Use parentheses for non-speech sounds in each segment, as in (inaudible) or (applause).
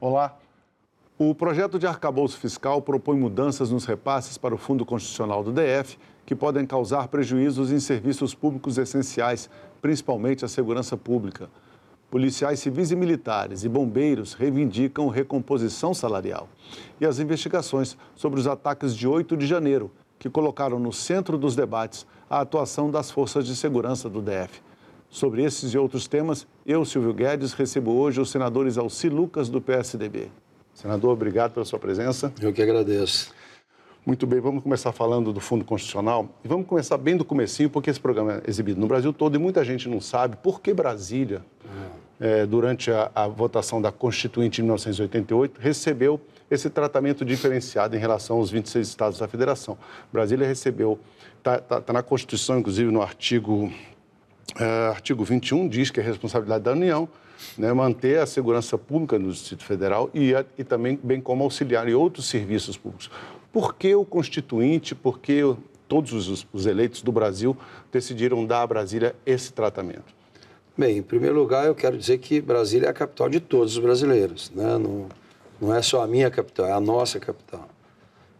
Olá. O projeto de arcabouço fiscal propõe mudanças nos repasses para o Fundo Constitucional do DF que podem causar prejuízos em serviços públicos essenciais, principalmente a segurança pública. Policiais civis e militares e bombeiros reivindicam recomposição salarial. E as investigações sobre os ataques de 8 de janeiro, que colocaram no centro dos debates a atuação das forças de segurança do DF. Sobre esses e outros temas, eu, Silvio Guedes, recebo hoje os senadores Alci Lucas, do PSDB. Senador, obrigado pela sua presença. Eu que agradeço. Muito bem, vamos começar falando do Fundo Constitucional e vamos começar bem do comecinho, porque esse programa é exibido no Brasil todo e muita gente não sabe por que Brasília, é, durante a, a, votação da Constituinte de 1988, recebeu esse tratamento diferenciado em relação aos 26 estados da Federação. Brasília recebeu, está tá, tá na Constituição, inclusive no artigo, é, artigo 21, diz que é responsabilidade da União, né, manter a segurança pública no Distrito Federal e, e também bem como auxiliar em outros serviços públicos. Por que o Constituinte, por que todos os, os eleitos do Brasil decidiram dar a Brasília esse tratamento? Bem, em primeiro lugar, eu quero dizer que Brasília é a capital de todos os brasileiros. Né? Não, não é só a minha capital, é a nossa capital.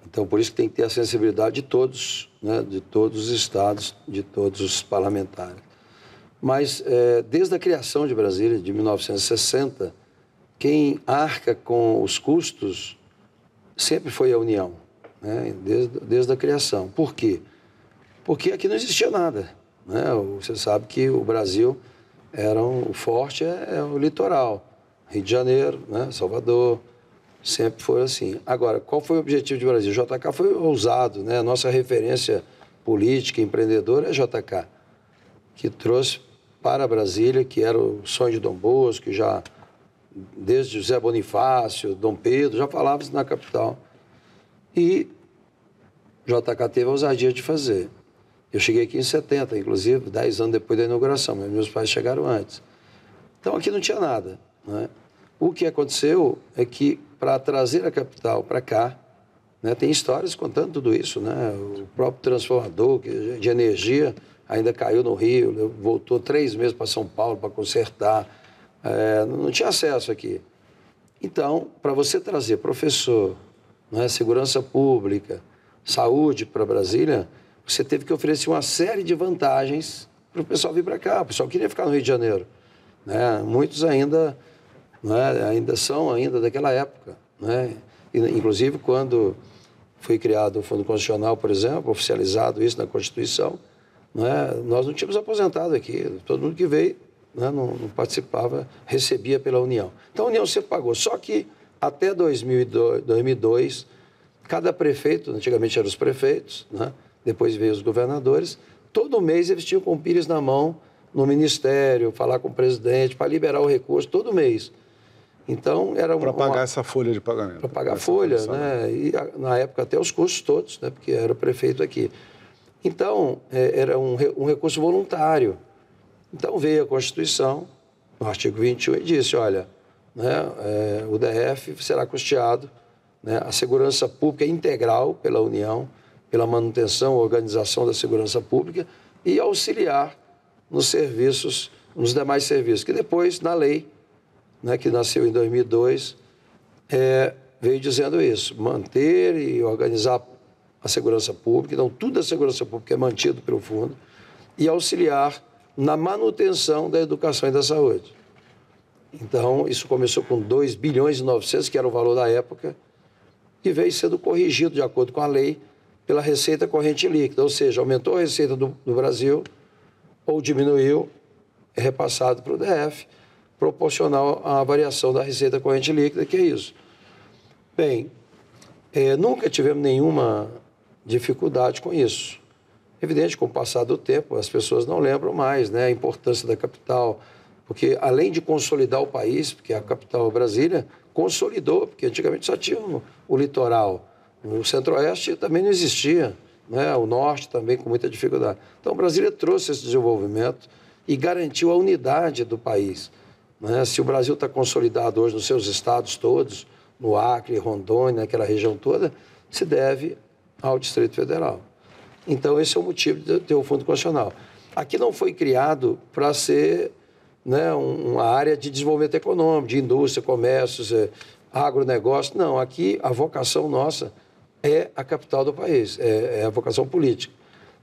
Então, por isso que tem que ter a sensibilidade de todos, né? de todos os estados, de todos os parlamentares. Mas, é, desde a criação de Brasília, de 1960, quem arca com os custos sempre foi a União, né? desde, desde a criação. Por quê? Porque aqui não existia nada. Né? Você sabe que o Brasil era um, o forte é, é, o litoral. Rio de Janeiro, né? Salvador, sempre foi assim. Agora, qual foi o objetivo de Brasil? O JK foi ousado, né? A nossa referência política, empreendedora é JK, que trouxe para Brasília, que era o sonho de Dom Bosco, já desde José Bonifácio, Dom Pedro, já falávamos na capital. E JK teve a ousadia de fazer. Eu cheguei aqui em 70, inclusive, 10 anos depois da inauguração, mas meus pais chegaram antes. Então aqui não tinha nada. Né? O que aconteceu é que, para trazer a capital para cá, né, tem histórias contando tudo isso. Né? O próprio transformador de energia ainda caiu no Rio, voltou três meses para São Paulo para consertar. É, não tinha acesso aqui. Então, para você trazer professor, né, segurança pública, saúde para Brasília, você teve que oferecer uma série de vantagens para o pessoal vir para cá. O pessoal queria ficar no Rio de Janeiro. Né? Muitos ainda, né, ainda são ainda daquela época. Né? Inclusive, quando foi criado o Fundo Constitucional, por exemplo, oficializado isso na Constituição, né? Nós não tínhamos aposentado aqui, todo mundo que veio né, não, não, participava, recebia pela União. Então a União sempre pagou. Só que até 2002, 2002 cada prefeito, antigamente eram os prefeitos, né, depois veio os governadores, todo mês eles tinham com o Pires na mão no ministério, falar com o presidente, para liberar o recurso, todo mês. Então era para pagar uma... essa folha de pagamento. Para pagar a folha, né? E na época até os custos todos, né? Porque era prefeito aqui. Então, é, era um, um recurso voluntário. Então, veio a Constituição, no artigo 21, e disse: olha, né, é, o DF será custeado, né, a segurança pública é integral pela União, pela manutenção organização da segurança pública e auxiliar nos serviços, nos demais serviços, que depois, na lei, né, que nasceu em 2002, é, veio dizendo isso: manter e organizar a segurança pública, então tudo a segurança pública é mantido pelo fundo, e auxiliar na manutenção da educação e da saúde. Então, isso começou com 2 bilhões e 900, que era o valor da época, e veio sendo corrigido de acordo com a lei pela receita corrente líquida, ou seja, aumentou a receita do, do Brasil ou diminuiu, é repassado para o DF, proporcional à variação da receita corrente líquida, que é isso. Bem, é, nunca tivemos nenhuma dificuldade com isso. Evidente, com o passar do tempo, as pessoas não lembram mais né, a importância da capital, porque além de consolidar o país, porque a capital Brasília consolidou, porque antigamente só tinha o, o litoral, o centro-oeste também não existia, né, o norte também com muita dificuldade. Então, Brasília trouxe esse desenvolvimento e garantiu a unidade do país. Né? Se o Brasil está consolidado hoje nos seus estados todos, no Acre, Rondônia, naquela região toda, se deve ao Distrito Federal. Então, esse é o motivo de ter o Fundo Constitucional. Aqui não foi criado para ser né, uma área de desenvolvimento econômico, de indústria, comércios, é, agronegócio. Não, aqui a vocação nossa é a capital do país, é, é a vocação política.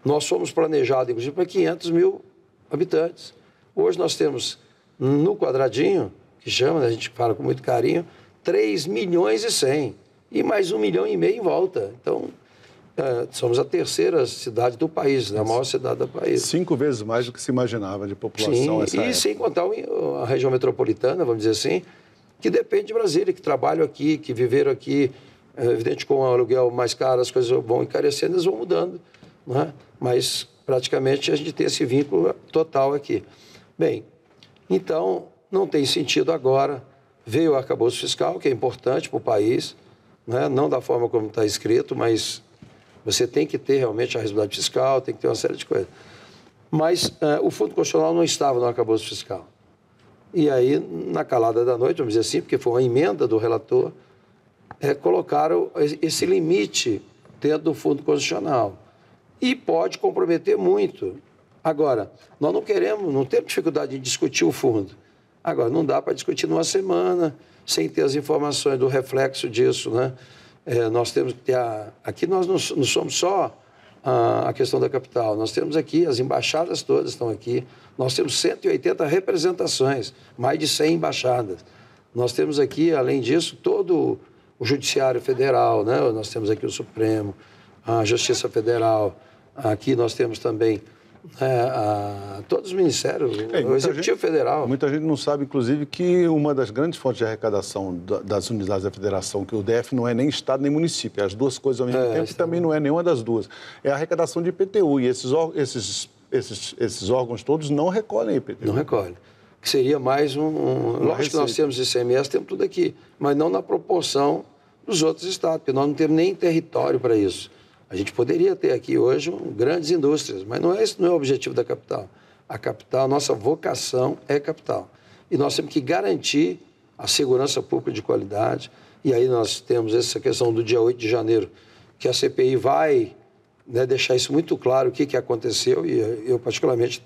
Nós fomos planejados, inclusive, para 500 mil habitantes. Hoje nós temos no quadradinho, que chama, né, a gente fala com muito carinho, 3 milhões e 100. E mais um milhão e meio em volta. Então, é, somos a terceira cidade do país, né? a maior cidade do país. Cinco vezes mais do que se imaginava de população. Sim, e época. sem contar a região metropolitana, vamos dizer assim, que depende de Brasília, que trabalham aqui, que viveram aqui. É evidente, com o aluguel mais caro, as coisas vão encarecendo, eles vão mudando. Né? Mas, praticamente, a gente tem esse vínculo total aqui. Bem, então, não tem sentido agora. Veio o arcabouço fiscal, que é importante para o país, né? não da forma como está escrito, mas você tem que ter realmente a responsabilidade fiscal, tem que ter uma série de coisas. Mas uh, o Fundo Constitucional não estava no arcabouço fiscal. E aí, na calada da noite, vamos dizer assim, porque foi uma emenda do relator, é, colocaram esse limite dentro do Fundo Constitucional. E pode comprometer muito. Agora, nós não queremos, não temos dificuldade em discutir o fundo. Agora, não dá para discutir numa semana sem ter as informações do reflexo disso, né? É, nós temos que ter a... Aqui nós não, não somos só a, a, questão da capital, nós temos aqui, as embaixadas todas estão aqui, nós temos 180 representações, mais de 100 embaixadas. Nós temos aqui, além disso, todo o Judiciário Federal, né? nós temos aqui o Supremo, a Justiça Federal, aqui nós temos também a, todos os ministérios, é, o Executivo gente, Federal. Muita gente não sabe, inclusive, que uma das grandes fontes de arrecadação das unidades da federação, que o DF não é nem Estado nem município, é as duas coisas ao mesmo é, tempo, e também não é nenhuma das duas. É a arrecadação de IPTU, e esses, esses, esses, esses órgãos todos não recolhem IPTU. Não recolhem. Que seria mais um... um lógico receita. que nós temos ICMS, temos tudo aqui, mas não na proporção dos outros estados, porque nós não temos nem território para isso. A gente poderia ter aqui hoje grandes indústrias, mas não é esse não é o objetivo da capital. A capital, nossa vocação é capital. E nós temos que garantir a segurança pública de qualidade. E aí nós temos essa questão do dia 8 de janeiro, que a CPI vai né, deixar isso muito claro, o que, que aconteceu, e eu particularmente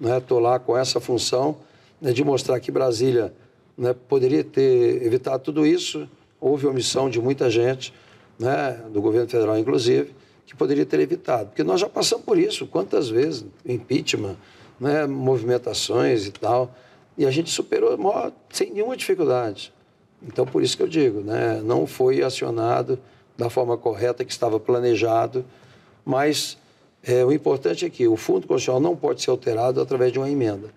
estou né, lá com essa função né, de mostrar que Brasília né, poderia ter evitado tudo isso, houve omissão de muita gente, né, do governo federal inclusive, que poderia ter evitado. Porque nós já passamos por isso, quantas vezes, impeachment, né, movimentações e tal, e a gente superou sem nenhuma dificuldade. Então, por isso que eu digo, né, não foi acionado da forma correta que estava planejado, mas é, o importante é que o Fundo Constitucional não pode ser alterado através de uma emenda.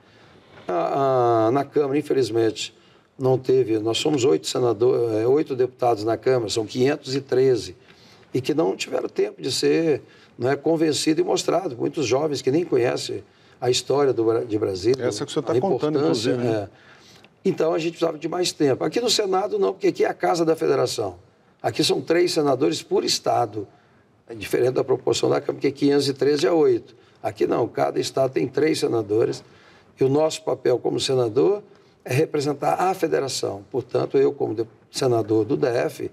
A, a, na Câmara, infelizmente, não teve. Nós somos oito senadores, é, oito deputados na Câmara, são 513, e que não tiveram tempo de ser né, convencido e mostrado. Muitos jovens que nem conhecem a história do, de Brasília. Essa que o senhor está contando, inclusive. Né? É. Então a gente precisava de mais tempo. Aqui no Senado, não, porque aqui é a casa da federação. Aqui são três senadores por estado. É diferente da proporção da Câmara, que é 513 a 8. Aqui não, cada estado tem três senadores. E o nosso papel como senador é representar a federação. Portanto, eu, como senador do DF,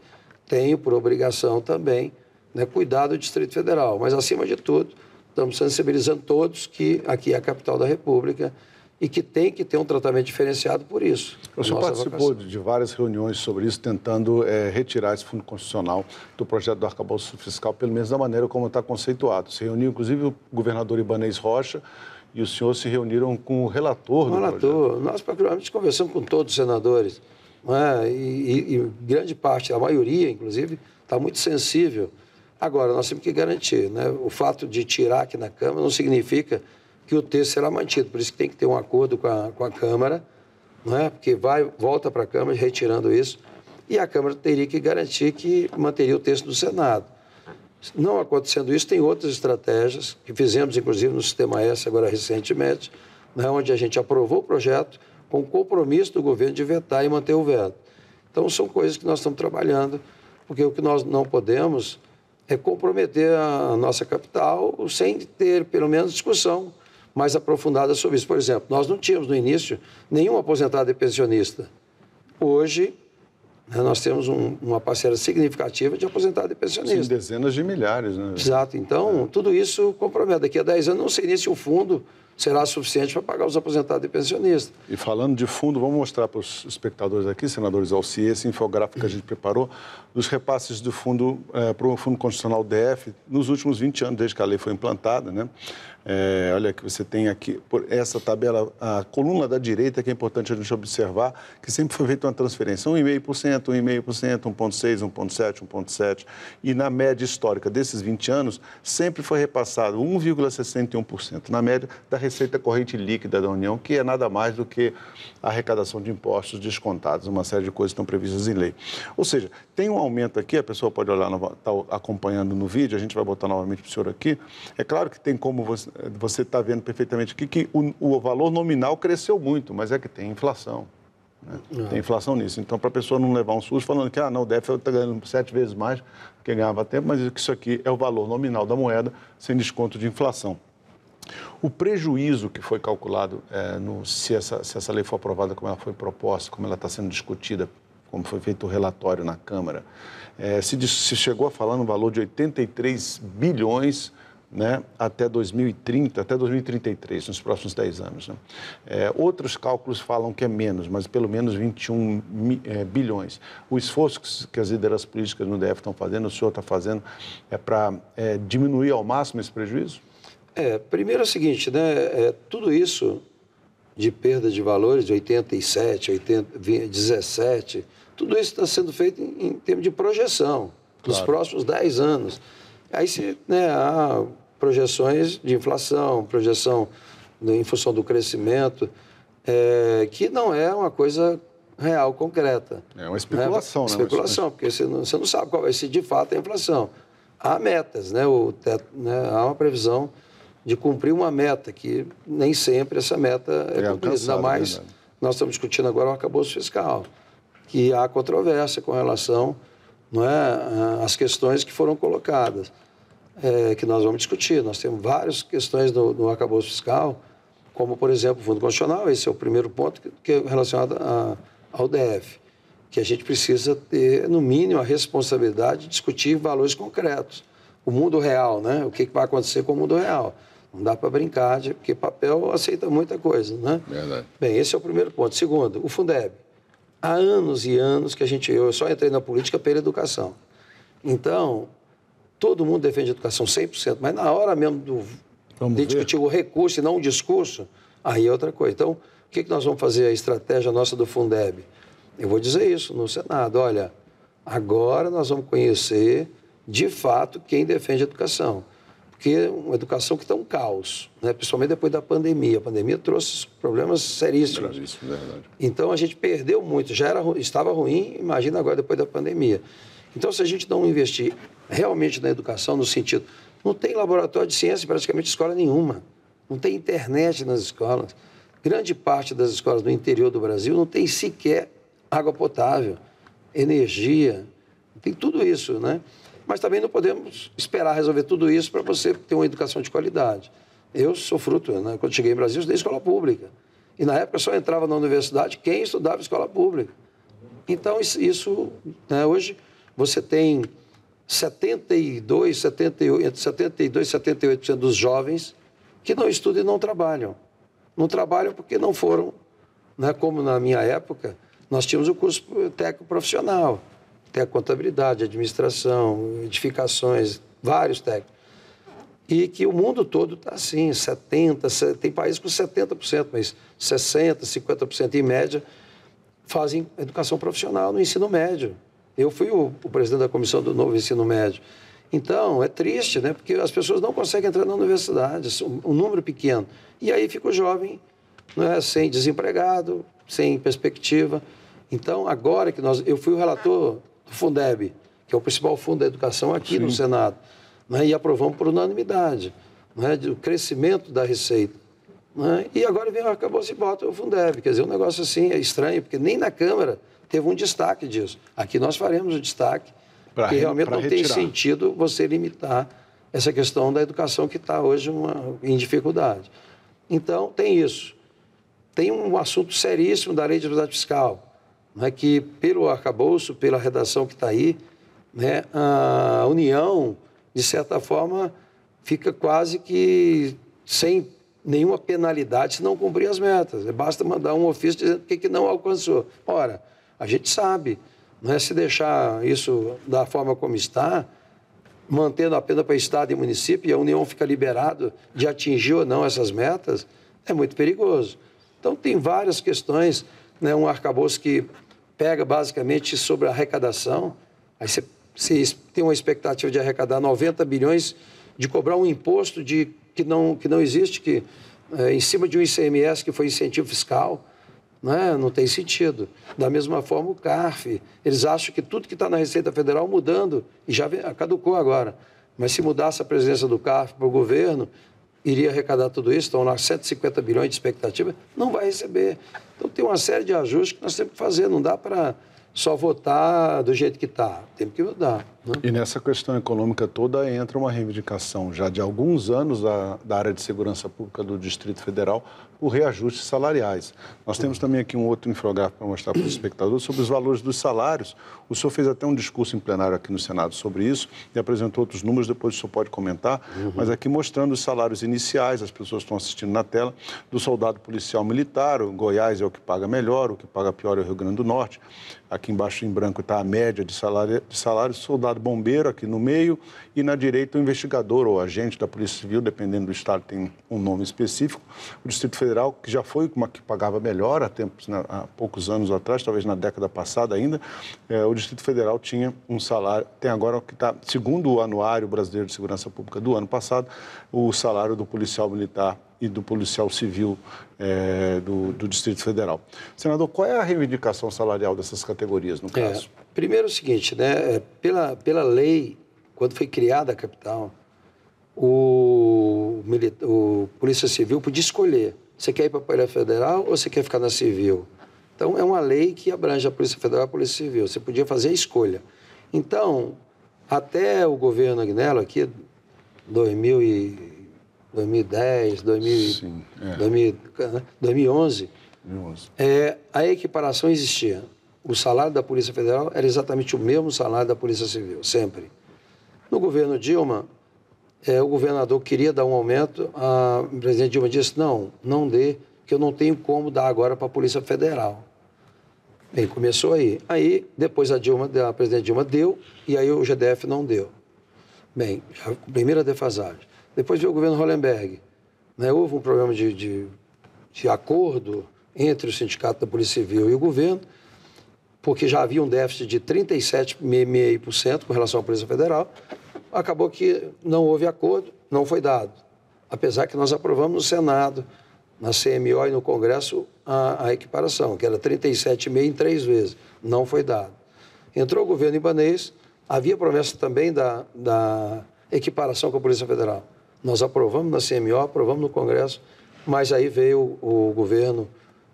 tenho por obrigação também né, cuidar do Distrito Federal. Mas, acima de tudo, estamos sensibilizando todos que aqui é a capital da República e que tem que ter um tratamento diferenciado por isso. O senhor participou vocação. de várias reuniões sobre isso, tentando é, retirar esse fundo constitucional do projeto do arcabouço fiscal, pelo menos da maneira como está conceituado. Se reuniu, inclusive, o governador Ibanez Rocha, e o senhor se reuniram com o relator o do relator. Projeto. Nós, particularmente, conversamos com todos os senadores. É? E, e, e, grande parte, a maioria, inclusive, está muito sensível. Agora, nós temos que garantir. Né? O fato de tirar aqui na Câmara não significa que o texto será mantido. Por isso que tem que ter um acordo com a, com a Câmara, né? porque vai, volta para a Câmara retirando isso. E a Câmara teria que garantir que manteria o texto do Senado. Não acontecendo isso, tem outras estratégias que fizemos, inclusive, no Sistema S agora recentemente, né, onde a gente aprovou o projeto com o compromisso do governo de vetar e manter o veto. Então, são coisas que nós estamos trabalhando, porque o que nós não podemos é comprometer a nossa capital sem ter, pelo menos, discussão mais aprofundada sobre isso. Por exemplo, nós não tínhamos no início nenhum aposentado e pensionista. Hoje, nós temos um, uma parcela significativa de aposentados e pensionistas. Sim, dezenas de milhares, né? Exato. Então, é. tudo isso compromete. Daqui a 10 anos, não sei nem se o fundo será suficiente para pagar os aposentados e pensionistas. E falando de fundo, vamos mostrar para os espectadores aqui, senadores Alci, esse infográfico que a gente preparou, dos repasses do fundo é, para o Fundo Constitucional DF nos últimos 20 anos, desde que a lei foi implantada. Né? É, olha que você tem aqui, essa tabela, a coluna da direita, que é importante a gente observar, que sempre foi feita uma transferência, 1,5%, 1,5%, 1,6%, 1,7%, 1,7%. E na média histórica desses 20 anos, sempre foi repassado 1,61%, na média da receita corrente líquida da União, que é nada mais do que a arrecadação de impostos descontados, uma série de coisas estão previstas em lei. Ou seja, tem um aumento aqui, a pessoa pode olhar, está acompanhando no vídeo, a gente vai botar novamente para o senhor aqui. É claro que tem como você está vendo perfeitamente aqui que o, o, valor nominal cresceu muito, mas é que tem inflação. Né? É. Tem inflação nisso. Então, para a pessoa não levar um susto falando que ah, não, o DF está ganhando sete vezes mais do que ganhava tempo, mas isso aqui é o valor nominal da moeda sem desconto de inflação. O prejuízo que foi calculado, é, no, se, essa, se essa lei for aprovada como ela foi proposta, como ela está sendo discutida, como foi feito o relatório na Câmara, é, se, se, chegou a falar no valor de 83 bilhões né, até 2030, até 2033, nos próximos 10 anos. Né? É, outros cálculos falam que é menos, mas pelo menos 21 é, bilhões. O esforço que, que as lideranças políticas no DF estão fazendo, o senhor está fazendo, é para é, diminuir ao máximo esse prejuízo? É, primeiro é o seguinte, né? É, tudo isso de perda de valores de 87, 80, 17, tudo isso está sendo feito em, em termos de projeção, claro. nos próximos 10 anos. Aí se, né, há projeções de inflação, projeção em função do crescimento, é, que não é uma coisa real, concreta. É uma especulação, né? Especulação, porque você não, você não sabe qual vai ser de fato a inflação. Há metas, né? O teto, né? há uma previsão de cumprir uma meta, que nem sempre essa meta é, é cumprida. Ainda mais, nós estamos discutindo agora o arcabouço fiscal, que há controvérsia com relação não é, às questões que foram colocadas, é, que nós vamos discutir. Nós temos várias questões no, no arcabouço fiscal, como, por exemplo, o Fundo Constitucional, esse é o primeiro ponto que, que é relacionado a, ao DF, que a gente precisa ter, no mínimo, a responsabilidade de discutir valores concretos. O mundo real, né? O que vai acontecer com o mundo real. Não dá para brincar, de, porque papel aceita muita coisa, né? Verdade. Bem, esse é o primeiro ponto. Segundo, o Fundeb. Há anos e anos que a gente... Eu só entrei na política pela educação. Então, todo mundo defende educação 100%, mas na hora mesmo do, de ver. discutir o recurso e não o discurso, aí é outra coisa. Então, o que, que nós vamos fazer, a estratégia nossa do Fundeb? Eu vou dizer isso no Senado. Olha, agora nós vamos conhecer, de fato, quem defende a educação porque é uma educação que está um caos, né? principalmente depois da pandemia. A pandemia trouxe problemas seríssimos. Isso, verdade. Então a gente perdeu muito. Já era, estava ruim, imagina agora depois da pandemia. Então, se a gente não investir realmente na educação, no sentido. Não tem laboratório de ciência praticamente escola nenhuma. Não tem internet nas escolas. Grande parte das escolas do interior do Brasil não tem sequer água potável, energia, tem tudo isso, né? Mas também não podemos esperar resolver tudo isso para você ter uma educação de qualidade. Eu sou fruto, né? quando cheguei em Brasil, eu estudei escola pública. E na época só entrava na universidade quem estudava escola pública. Então, isso, né, hoje, você tem 72, 78, entre 72 e 78% dos jovens que não estudam e não trabalham. Não trabalham porque não foram, né, como na minha época, nós tínhamos o curso técnico profissional tem a contabilidade, administração, edificações, vários técnicos. E que o mundo todo está assim, 70%, tem países com 70%, mas 60%, 50% em média fazem educação profissional no ensino médio. Eu fui o, o presidente da comissão do novo ensino médio. Então, é triste, né? Porque as pessoas não conseguem entrar na universidade, um, um número pequeno. E aí fica o jovem né, sem desempregado, sem perspectiva. Então, agora que nós. Eu fui o relator do Fundeb, que é o principal fundo da educação aqui Sim. no Senado, né? e aprovamos por unanimidade né? o crescimento da receita. Né? E agora vem, acabou se bota o Fundeb. Quer dizer, um negócio assim é estranho, porque nem na Câmara teve um destaque disso. Aqui nós faremos o destaque, pra porque realmente não retirar. tem sentido você limitar essa questão da educação que está hoje uma, em dificuldade. Então, tem isso. Tem um assunto seríssimo da lei de responsabilidade fiscal né, que pelo arcabouço, pela redação que está aí, né, a União, de certa forma, fica quase que sem nenhuma penalidade se não cumprir as metas. Basta mandar um ofício dizendo que, que não alcançou. Ora, a gente sabe, não é se deixar isso da forma como está, mantendo a pena para Estado e município, e a União fica liberado de atingir ou não essas metas, é muito perigoso. Então, tem várias questões, né? um arcabouço que pega basicamente sobre a arrecadação, aí você, tem uma expectativa de arrecadar 90 bilhões, de cobrar um imposto de que não, que não existe, que é, em cima de um ICMS que foi incentivo fiscal, né? não tem sentido. Da mesma forma, o CARF, eles acham que tudo que está na Receita Federal mudando, e já caducou agora, mas se mudasse a presença do CARF para o governo, iria arrecadar tudo isso, estão lá 150 bilhões de expectativa, não vai receber. Então tem uma série de ajustes que nós temos que fazer, não dá para só votar do jeito que está. Temos que mudar. Né? E nessa questão econômica toda entra uma reivindicação já de alguns anos da, da área de segurança pública do Distrito Federal por reajustes salariais. Nós temos também aqui um outro infográfico para mostrar para os espectadores sobre os valores dos salários. O senhor fez até um discurso em plenário aqui no Senado sobre isso e apresentou outros números, depois o senhor pode comentar, uhum. mas aqui mostrando os salários iniciais, as pessoas estão assistindo na tela, do soldado policial militar, o Goiás é o que paga melhor, o que paga pior é o Rio Grande do Norte. Aqui embaixo em branco está a média de salário, de salário, soldado bombeiro aqui no meio e na direita o investigador ou agente da Polícia Civil, dependendo do estado tem um nome específico. O Distrito Federal, que já foi uma que pagava melhor há, tempos, né, há poucos anos atrás, talvez na década passada ainda, é, o Distrito Federal tinha um salário, tem agora o que está, segundo o Anuário Brasileiro de Segurança Pública do ano passado, o salário do policial militar e do policial civil é, do, do, Distrito Federal. Senador, qual é a reivindicação salarial dessas categorias, no é, caso? É, primeiro é o seguinte, né, é, pela, pela lei, quando foi criada a capital, o, o Polícia Civil podia escolher, você quer ir para a Polícia Federal ou você quer ficar na Civil? Então, é uma lei que abrange a Polícia Federal e a Polícia Civil, você podia fazer a escolha. Então, até o governo Agnello, aqui, 2000 e 2010, 2000, Sim, é. 2000, 2011, 2011. É, a equiparação existia. O salário da Polícia Federal era exatamente o mesmo salário da Polícia Civil, sempre. No governo Dilma, é, o governador queria dar um aumento, a, presidente Dilma disse, não, não dê, que eu não tenho como dar agora para a Polícia Federal. Bem, começou aí. Aí, depois a Dilma, a presidente Dilma deu, e aí o GDF não deu. Bem, a primeira defasagem. Depois veio o governo Hollenberg. Né? Houve um problema de, de, de acordo entre o Sindicato da Polícia Civil e o governo, porque já havia um déficit de 37,5% com relação à Polícia Federal. Acabou que não houve acordo, não foi dado. Apesar que nós aprovamos no Senado, na CMO e no Congresso a, a equiparação, que era 37,5% em três vezes. Não foi dado. Entrou o governo ibanês, havia promessa também da, da equiparação com a Polícia Federal. Nós aprovamos na CMO, aprovamos no Congresso, mas aí veio o, o governo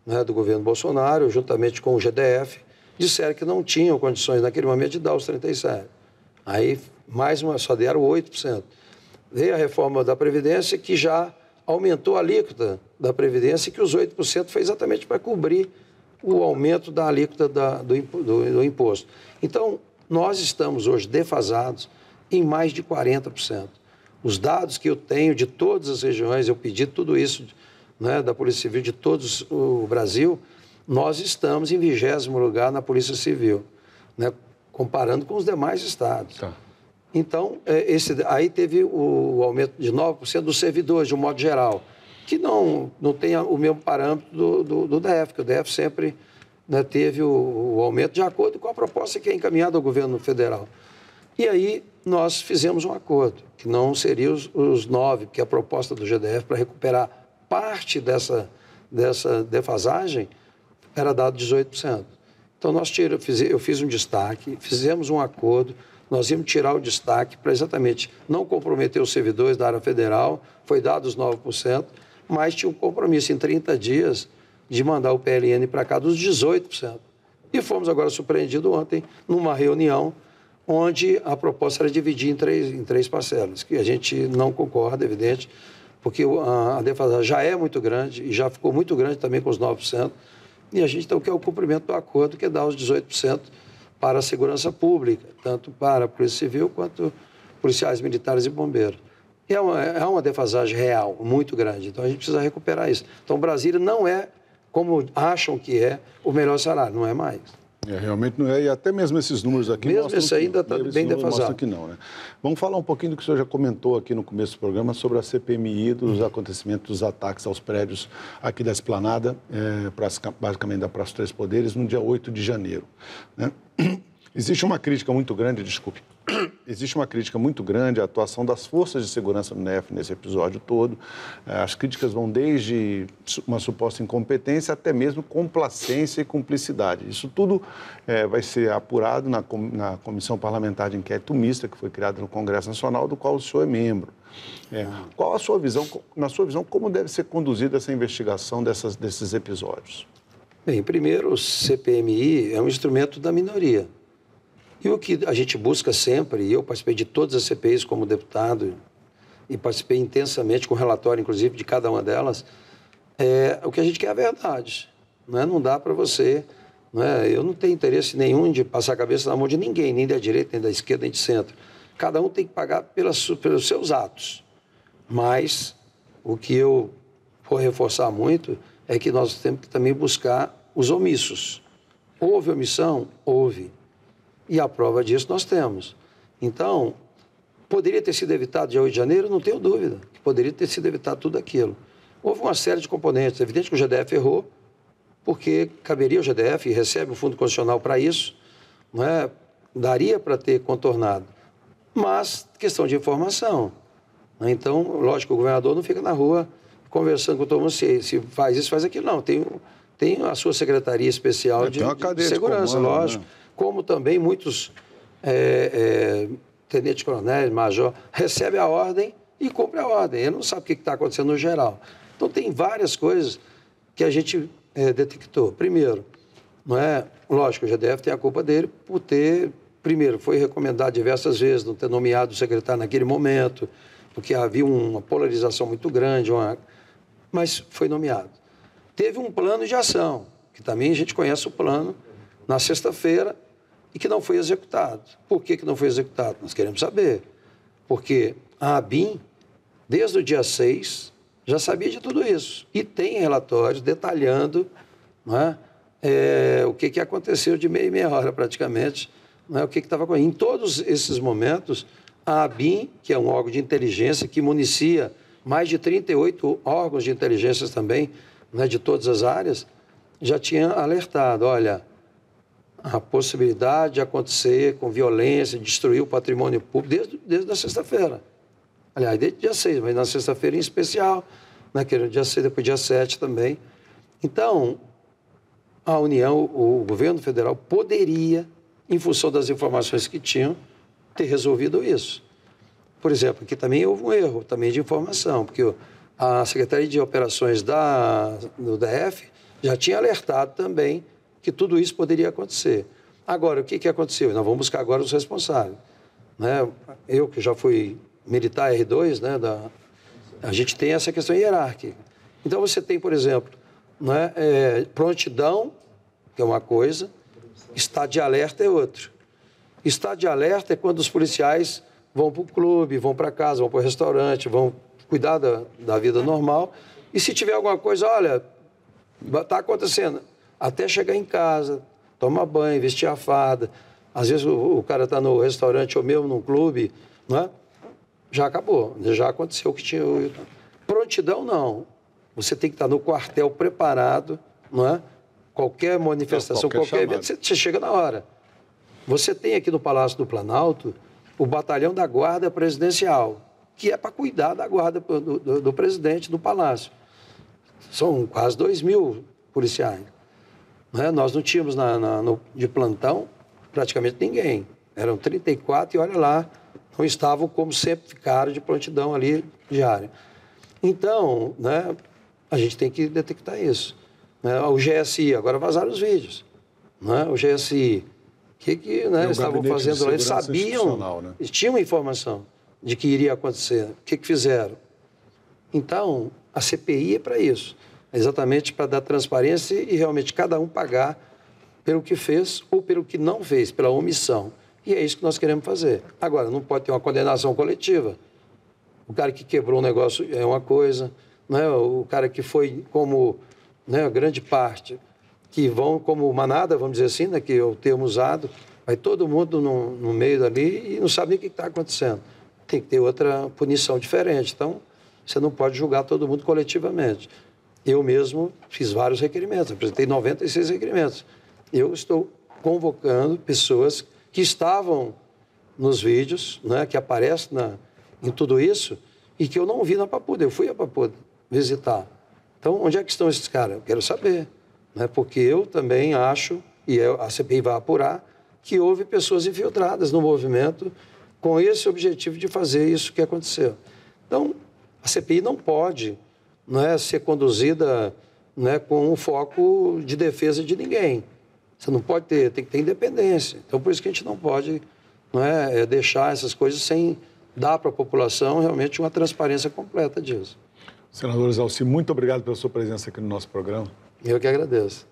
né, do governo Bolsonaro, juntamente com o GDF, disseram que não tinham condições naquele momento de dar os 37. Aí, mais uma, só deram 8%. Veio a reforma da Previdência, que já aumentou a alíquota da Previdência, que os 8% foi exatamente para cobrir o aumento da alíquota da, do, do, do imposto. Então, nós estamos hoje defasados em mais de 40% os dados que eu tenho de todas as regiões, eu pedi tudo isso né, da Polícia Civil de todo o Brasil, nós estamos em vigésimo lugar na Polícia Civil, né, comparando com os demais estados. Tá. Então, é, esse, aí teve o aumento de 9% dos servidores, de um modo geral, que não, não tem o mesmo parâmetro do, do, do DF, que o DF sempre né, teve o, o aumento de acordo com a proposta que é encaminhada ao governo federal. E aí nós fizemos um acordo, que não seria os, os nove, porque a proposta do GDF para recuperar parte dessa, dessa defasagem era dado 18%. Então, nós tira, eu fiz um destaque, fizemos um acordo, nós íamos tirar o destaque para exatamente não comprometer os servidores da área federal, foi dado os 9%, mas tinha um compromisso em 30 dias de mandar o PLN para cá dos 18%. E fomos agora surpreendidos ontem numa reunião onde a proposta era dividir em três, em três parcelas, que a gente não concorda, evidente, porque a, a defasagem já é muito grande e já ficou muito grande também com os 9%, e a gente então quer o cumprimento do acordo, que dar os 18% para a segurança pública, tanto para a Polícia Civil quanto policiais militares e bombeiros. E é uma, é uma defasagem real, muito grande. Então a gente precisa recuperar isso. Então Brasília não é, como acham que é, o melhor salário, não é mais. É, realmente não é, e até mesmo esses números aqui mesmo esse ainda está bem defasado. que não, né? Vamos falar um pouquinho do que o senhor já comentou aqui no começo do programa sobre a CPMI, dos uhum. acontecimentos, dos ataques aos prédios aqui da Esplanada, é, basicamente da Praça dos Três Poderes, no dia 8 de janeiro. Né? (clears throat) Existe uma crítica muito grande, desculpe, existe uma crítica muito grande à atuação das forças de segurança do NEF nesse episódio todo. É, as críticas vão desde uma suposta incompetência até mesmo complacência e cumplicidade. Isso tudo é, vai ser apurado na, na Comissão Parlamentar de Inquérito Mista, que foi criada no Congresso Nacional, do qual o senhor é membro. É, qual a sua visão, na sua visão, como deve ser conduzida essa investigação dessas, desses episódios? Bem, primeiro, o CPMI é um instrumento da minoria. E o que a gente busca sempre, e eu participei de todas as CPIs como deputado, e participei intensamente com relatório, inclusive, de cada uma delas, é, o que a gente quer é a verdade. Não, é? não dá para você. Não é? Eu não tenho interesse nenhum de passar a cabeça na mão de ninguém, nem da direita, nem da esquerda, nem de centro. Cada um tem que pagar pelas, pelos seus atos. Mas o que eu vou reforçar muito é que nós temos que também buscar os omissos. Houve omissão? Houve. E a prova disso nós temos. Então, poderia ter sido evitado dia 8 de janeiro? Não tenho dúvida que poderia ter sido evitado tudo aquilo. Houve uma série de componentes. É evidente que o GDF errou, porque caberia o GDF e recebe o Fundo Constitucional para isso, não é? daria para ter contornado. Mas, questão de informação. Né? Então, lógico, o governador não fica na rua conversando com todo mundo se, se faz isso, faz aquilo. Não, tem, tem a sua secretaria especial é, de, de, segurança, de comando, lógico. Né? Como também muitos é, é, tenentes coronéis, major, recebem a ordem e cumpre a ordem. Ele não sabe o que está acontecendo no geral. Então, tem várias coisas que a gente é, detectou. Primeiro, não é, lógico, o GDF tem a culpa dele por ter, primeiro, foi recomendado diversas vezes não ter nomeado o secretário naquele momento, porque havia uma polarização muito grande, uma... mas foi nomeado. Teve um plano de ação, que também a gente conhece o plano, na sexta-feira e que não foi executado. Por que, que não foi executado? Nós queremos saber. Porque a ABIN, desde o dia 6, já sabia de tudo isso. E tem relatórios detalhando é, é, o que, que aconteceu de meia e meia hora, praticamente, é, o que estava acontecendo. Em todos esses momentos, a ABIN, que é um órgão de inteligência que municia mais de 38 órgãos de inteligência também, né, de todas as áreas, já tinha alertado, olha, a possibilidade de acontecer com violência, destruir o patrimônio público desde, desde a sexta-feira. Aliás, desde o dia 6, mas na sexta-feira em especial, naquele dia 6, depois dia 7 também. Então, a União, o governo federal poderia, em função das informações que tinham, ter resolvido isso. Por exemplo, aqui também houve um erro também de informação, porque a Secretaria de Operações da, do DF já tinha alertado também que tudo isso poderia acontecer. Agora, o que, que aconteceu? Nós vamos buscar agora os responsáveis. Né? Eu, que já fui militar R2, né, da, a gente tem essa questão hierárquica. Então, você tem, por exemplo, né, é, prontidão, que é uma coisa, estado de alerta é outro. Estado de alerta é quando os policiais vão para o clube, vão para casa, vão para o restaurante, vão cuidar da, da vida normal. E se tiver alguma coisa, olha, está acontecendo, até chegar em casa, tomar banho, vestir a fada. Às vezes o, o cara está no restaurante ou mesmo num clube, não é? Já acabou, já aconteceu o que tinha. Prontidão, não. Você tem que estar no quartel preparado, não é? Qualquer manifestação, qualquer, qualquer evento, você, você chega na hora. Você tem aqui no Palácio do Planalto o batalhão da Guarda Presidencial, que é para cuidar da guarda do, do, do, presidente do Palácio. São quase dois mil policiais. Né? Nós não tínhamos na, na, no, de plantão praticamente ninguém. Eram 34 e olha lá, não estavam como sempre ficaram de prontidão ali diária. Então, né, a gente tem que detectar isso. Né? O GSI, agora vazaram os vídeos. Né? O GSI, o que, que né, estavam fazendo lá? Eles sabiam, né? eles tinham informação de que iria acontecer. O que, que fizeram? Então, a CPI é para isso exatamente para dar transparência e realmente cada um pagar pelo que fez ou pelo que não fez, pela omissão. E é isso que nós queremos fazer. Agora, não pode ter uma condenação coletiva. O cara que quebrou um negócio é uma coisa, né? o cara que foi como né, grande parte, que vão como manada, vamos dizer assim, né, que é o termo usado, vai todo mundo no, no meio dali e não sabe nem o que está acontecendo. Tem que ter outra punição diferente. Então, você não pode julgar todo mundo coletivamente. Eu mesmo fiz vários requerimentos, apresentei 96 requerimentos. Eu estou convocando pessoas que estavam nos vídeos, né, que aparecem na, em tudo isso, e que eu não vi na Papuda. Eu fui a Papuda visitar. Então, onde é que estão esses caras? Eu quero saber. Né? Porque eu também acho, e a CPI vai apurar, que houve pessoas infiltradas no movimento com esse objetivo de fazer isso que aconteceu. Então, a CPI não pode não é, ser conduzida né, com um foco de defesa de ninguém. Você não pode ter, tem que ter independência. Então, por isso que a gente não pode não é, é deixar essas coisas sem dar para a população realmente uma transparência completa disso. Senador Zalci, muito obrigado pela sua presença aqui no nosso programa. Eu que agradeço.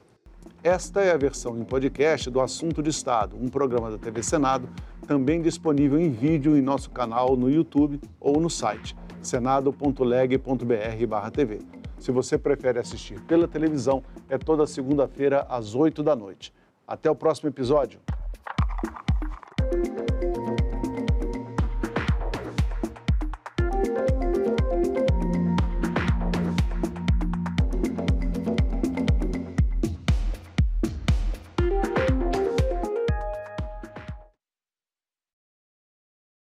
Esta é a versão em podcast do Assunto de Estado, um programa da TV Senado, também disponível em vídeo em nosso canal no YouTube ou no site senado.leg.br/tv. Se você prefere assistir pela televisão, é toda segunda-feira às 8 da noite. Até o próximo episódio.